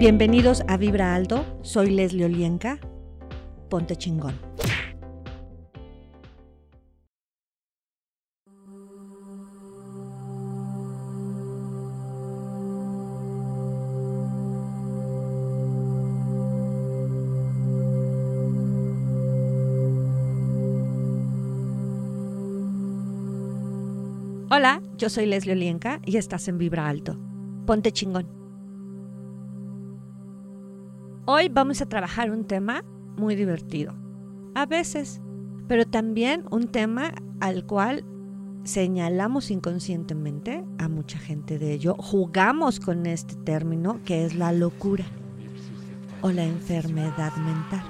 Bienvenidos a Vibra Alto, soy Leslie Olienka. Ponte chingón. Hola, yo soy Leslie Olienka y estás en Vibra Alto. Ponte chingón. Hoy vamos a trabajar un tema muy divertido. A veces, pero también un tema al cual señalamos inconscientemente a mucha gente de ello. Jugamos con este término que es la locura o la enfermedad mental.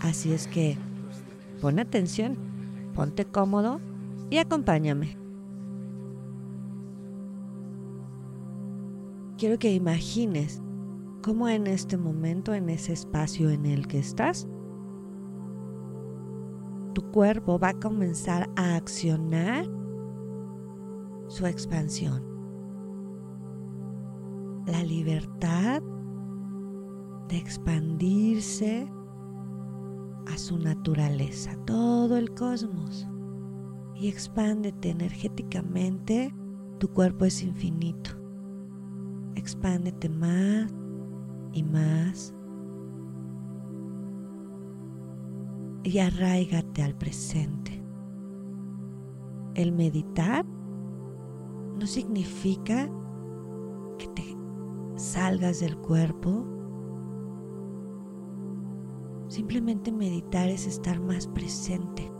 Así es que pon atención, ponte cómodo y acompáñame. quiero que imagines cómo en este momento, en ese espacio en el que estás, tu cuerpo va a comenzar a accionar su expansión. La libertad de expandirse a su naturaleza, todo el cosmos. Y expándete energéticamente, tu cuerpo es infinito expándete más y más y arraigate al presente. El meditar no significa que te salgas del cuerpo. Simplemente meditar es estar más presente.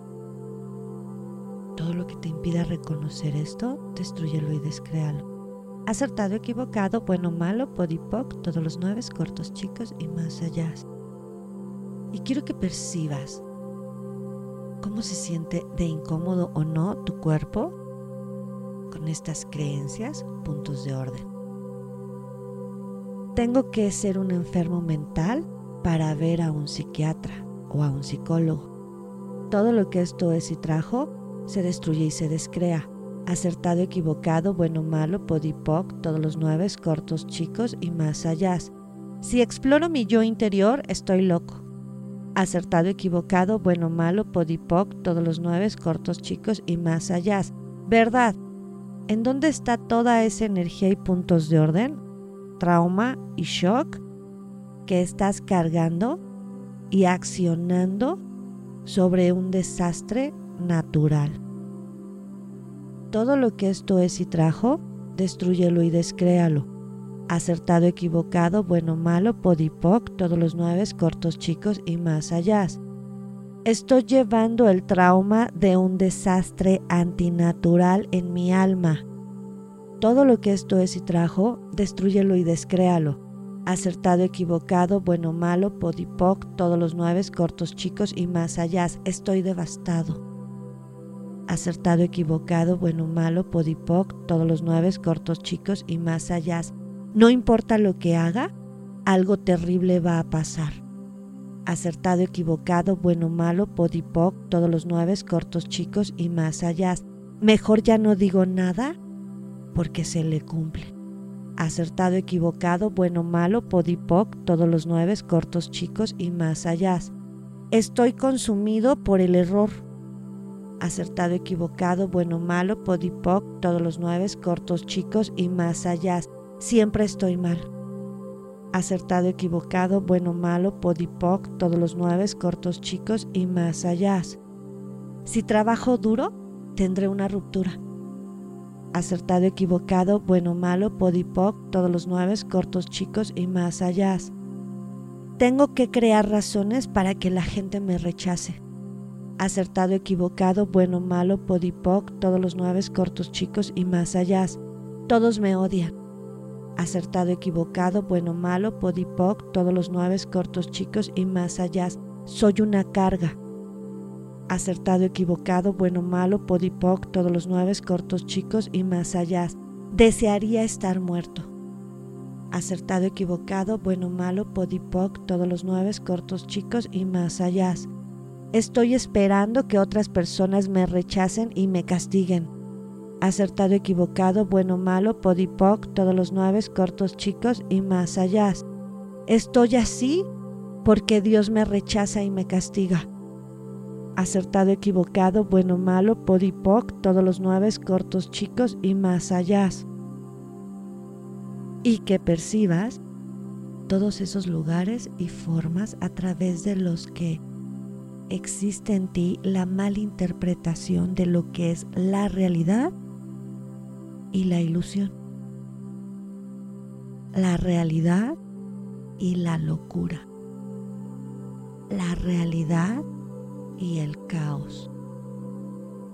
Todo lo que te impida reconocer esto, destruyelo y descréalo acertado, equivocado, bueno, malo, podipoc, todos los nueve, cortos, chicos y más allá. Y quiero que percibas cómo se siente de incómodo o no tu cuerpo con estas creencias, puntos de orden. Tengo que ser un enfermo mental para ver a un psiquiatra o a un psicólogo. Todo lo que esto es y trajo se destruye y se descrea acertado, equivocado, bueno, malo, podipoc, todos los nueve, cortos, chicos y más allá. Si exploro mi yo interior, estoy loco. Acertado, equivocado, bueno, malo, podipoc, todos los nueve, cortos, chicos y más allá. ¿Verdad? ¿En dónde está toda esa energía y puntos de orden, trauma y shock que estás cargando y accionando sobre un desastre natural? Todo lo que esto es y trajo, destruyelo y descréalo. Acertado, equivocado, bueno, malo, podipoc, todos los nueve, cortos, chicos y más allá. Estoy llevando el trauma de un desastre antinatural en mi alma. Todo lo que esto es y trajo, destruyelo y descréalo. Acertado, equivocado, bueno, malo, podipoc, todos los nueve, cortos, chicos y más allá. Estoy devastado acertado, equivocado, bueno, malo, podipoc, todos los nueve, cortos, chicos y más allá. No importa lo que haga, algo terrible va a pasar. Acertado, equivocado, bueno, malo, podipoc, todos los nueve, cortos, chicos y más allá. Mejor ya no digo nada porque se le cumple. Acertado, equivocado, bueno, malo, podipoc, todos los nueve, cortos, chicos y más allá. Estoy consumido por el error acertado, equivocado, bueno, malo, podipoc, todos los nueve, cortos, chicos y más allá. Siempre estoy mal. Acertado, equivocado, bueno, malo, podipoc, todos los nueve, cortos, chicos y más allá. Si trabajo duro, tendré una ruptura. Acertado, equivocado, bueno, malo, podipoc, todos los nueve, cortos, chicos y más allá. Tengo que crear razones para que la gente me rechace acertado, equivocado, bueno, malo, podipoc, todos los nueve cortos, chicos y más allá. Todos me odian. Acertado, equivocado, bueno, malo, podipoc, todos los nueve cortos, chicos y más allá. Soy una carga. Acertado, equivocado, bueno, malo, podipoc, todos los nueve cortos, chicos y más allá. Desearía estar muerto. Acertado, equivocado, bueno, malo, podipoc, todos los nueve cortos, chicos y más allá. Estoy esperando que otras personas me rechacen y me castiguen. Acertado, equivocado, bueno, malo, podipoc, todos los nueve, cortos, chicos y más allá. Estoy así porque Dios me rechaza y me castiga. Acertado, equivocado, bueno, malo, podipoc, todos los nueve cortos, chicos y más allá. Y que percibas todos esos lugares y formas a través de los que existe en ti la malinterpretación de lo que es la realidad y la ilusión. La realidad y la locura. La realidad y el caos.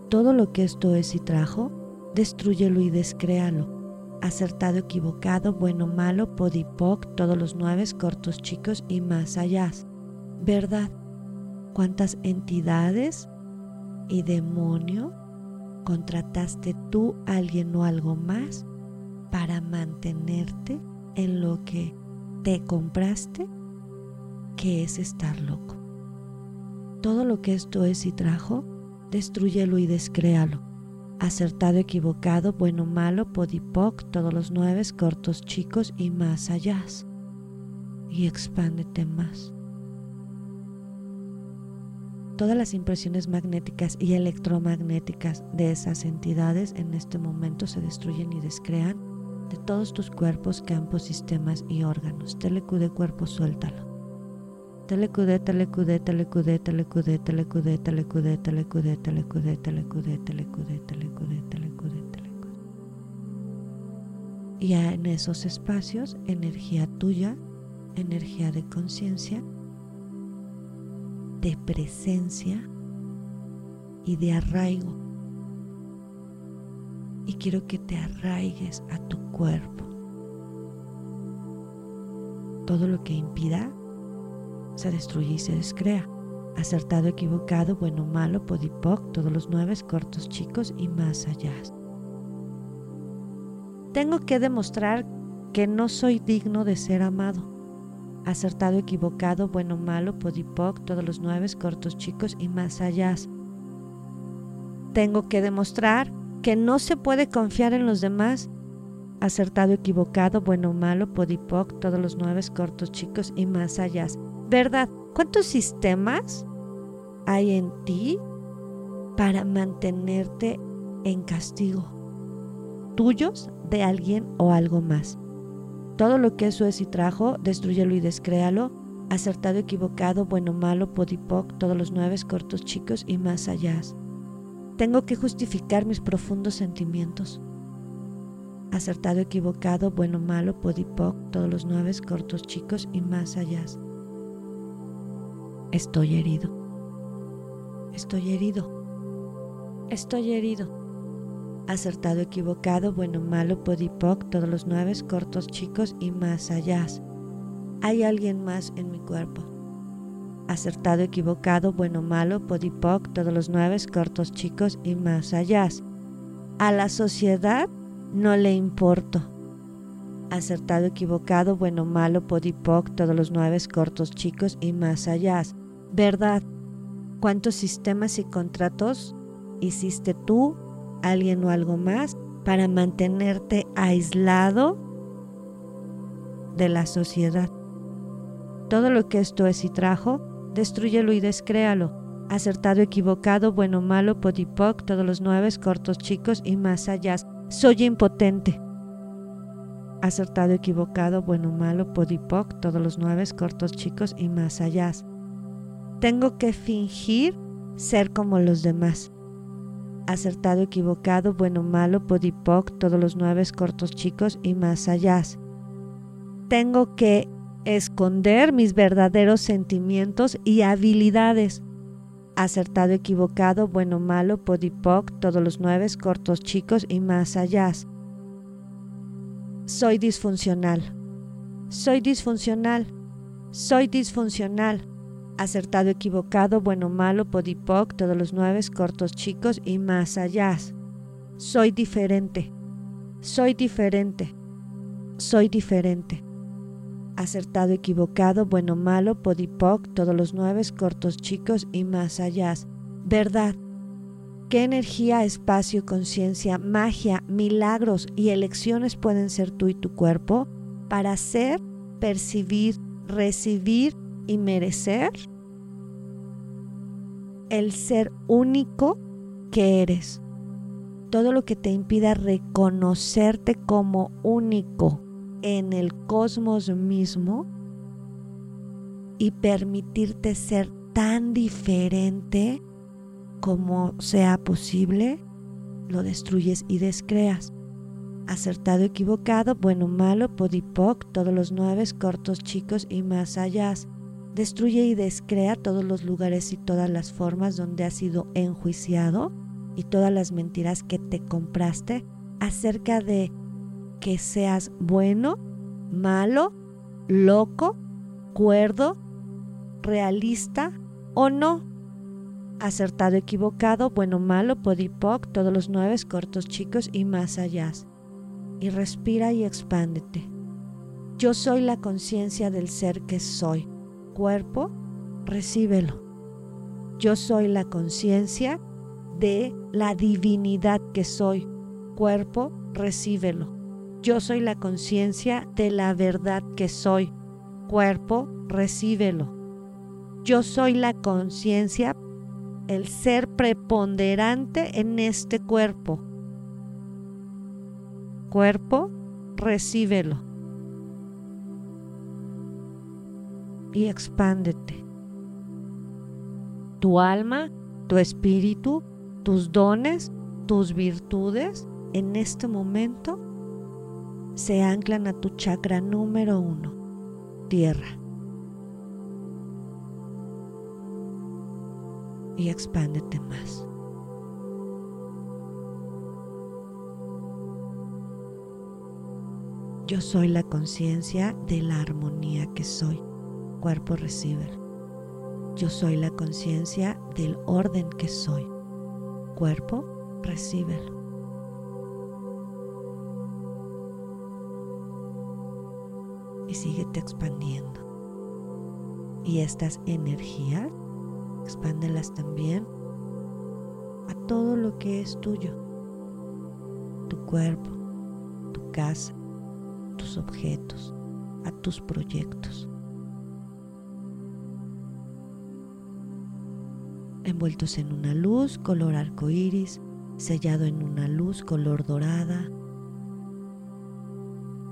Todo lo que esto es y trajo, destruyelo y descréalo. Acertado, equivocado, bueno, malo, podipoc, todos los nueve, cortos, chicos y más allá. Verdad cuántas entidades y demonio contrataste tú, alguien o algo más para mantenerte en lo que te compraste, que es estar loco. Todo lo que esto es y trajo, destruyelo y descréalo. Acertado, equivocado, bueno, malo, podipoc, todos los nueve, cortos, chicos y más allá. Y expándete más todas las impresiones magnéticas y electromagnéticas de esas entidades en este momento se destruyen y descrean de todos tus cuerpos, campos, sistemas y órganos. Telecude cuerpo, suéltalo. Telecude, telecude, telecude, telecude, telecude, telecude, telecude, telecude, telecude, telecude, telecude, telecude, telecude. Y en esos espacios, energía tuya, energía de conciencia, de presencia y de arraigo. Y quiero que te arraigues a tu cuerpo. Todo lo que impida se destruye y se descrea. Acertado, equivocado, bueno, malo, podipoc, todos los nueve cortos, chicos y más allá. Tengo que demostrar que no soy digno de ser amado acertado, equivocado, bueno, malo, podipoc, todos los nueve, cortos, chicos y más allá. Tengo que demostrar que no se puede confiar en los demás. Acertado, equivocado, bueno, malo, podipoc, todos los nueve, cortos, chicos y más allá. ¿Verdad? ¿Cuántos sistemas hay en ti para mantenerte en castigo? ¿Tuyos, de alguien o algo más? Todo lo que eso es y trajo, destruyelo y descréalo. Acertado, equivocado, bueno, malo, podipoc, todos los nueve cortos, chicos y más allá. Tengo que justificar mis profundos sentimientos. Acertado, equivocado, bueno, malo, podipoc, todos los nueve cortos, chicos y más allá. Estoy herido. Estoy herido. Estoy herido acertado, equivocado, bueno, malo, podipoc, todos los nueve, cortos, chicos y más allá. Hay alguien más en mi cuerpo. Acertado, equivocado, bueno, malo, podipoc, todos los nueve, cortos, chicos y más allá. A la sociedad no le importo. Acertado, equivocado, bueno, malo, podipoc, todos los nueve, cortos, chicos y más allá. Verdad. ¿Cuántos sistemas y contratos hiciste tú alguien o algo más para mantenerte aislado de la sociedad. Todo lo que esto es y trajo, destruyelo y descréalo. Acertado, equivocado, bueno, malo, podipoc, todos los nueve, cortos, chicos y más allá. Soy impotente. Acertado, equivocado, bueno, malo, podipoc, todos los nueve, cortos, chicos y más allá. Tengo que fingir ser como los demás acertado, equivocado, bueno, malo, podipoc, todos los nueve cortos chicos y más allá. Tengo que esconder mis verdaderos sentimientos y habilidades. Acertado, equivocado, bueno, malo, podipoc, todos los nueve cortos chicos y más allá. Soy disfuncional. Soy disfuncional. Soy disfuncional acertado, equivocado, bueno, malo, podipoc, todos los nueve, cortos, chicos y más allá. Soy diferente, soy diferente, soy diferente. Acertado, equivocado, bueno, malo, podipoc, todos los nueve, cortos, chicos y más allá. Verdad. ¿Qué energía, espacio, conciencia, magia, milagros y elecciones pueden ser tú y tu cuerpo para hacer, percibir, recibir y merecer el ser único que eres. Todo lo que te impida reconocerte como único en el cosmos mismo y permitirte ser tan diferente como sea posible, lo destruyes y descreas. Acertado, equivocado, bueno, malo, podipoc, todos los nueve, cortos, chicos y más allá. Destruye y descrea todos los lugares y todas las formas donde has sido enjuiciado y todas las mentiras que te compraste acerca de que seas bueno, malo, loco, cuerdo, realista o no. Acertado, equivocado, bueno, malo, podipoc, todos los nueve, cortos, chicos y más allá. Y respira y expándete. Yo soy la conciencia del ser que soy. Cuerpo, recíbelo. Yo soy la conciencia de la divinidad que soy. Cuerpo, recíbelo. Yo soy la conciencia de la verdad que soy. Cuerpo, recíbelo. Yo soy la conciencia, el ser preponderante en este cuerpo. Cuerpo, recíbelo. Y expándete. Tu alma, tu espíritu, tus dones, tus virtudes en este momento se anclan a tu chakra número uno, tierra. y expándete más. Yo soy la conciencia de la armonía que soy. Cuerpo recibe. Yo soy la conciencia del orden que soy. Cuerpo recibe. Y síguete expandiendo. Y estas energías expándelas también a todo lo que es tuyo, tu cuerpo, tu casa, tus objetos, a tus proyectos. Envueltos en una luz color arco iris, sellado en una luz color dorada.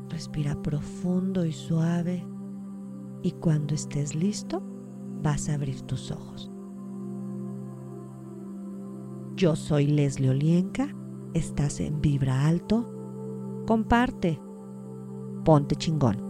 Respira profundo y suave y cuando estés listo vas a abrir tus ojos. Yo soy Leslie Olienka, estás en Vibra Alto. Comparte, ponte chingón.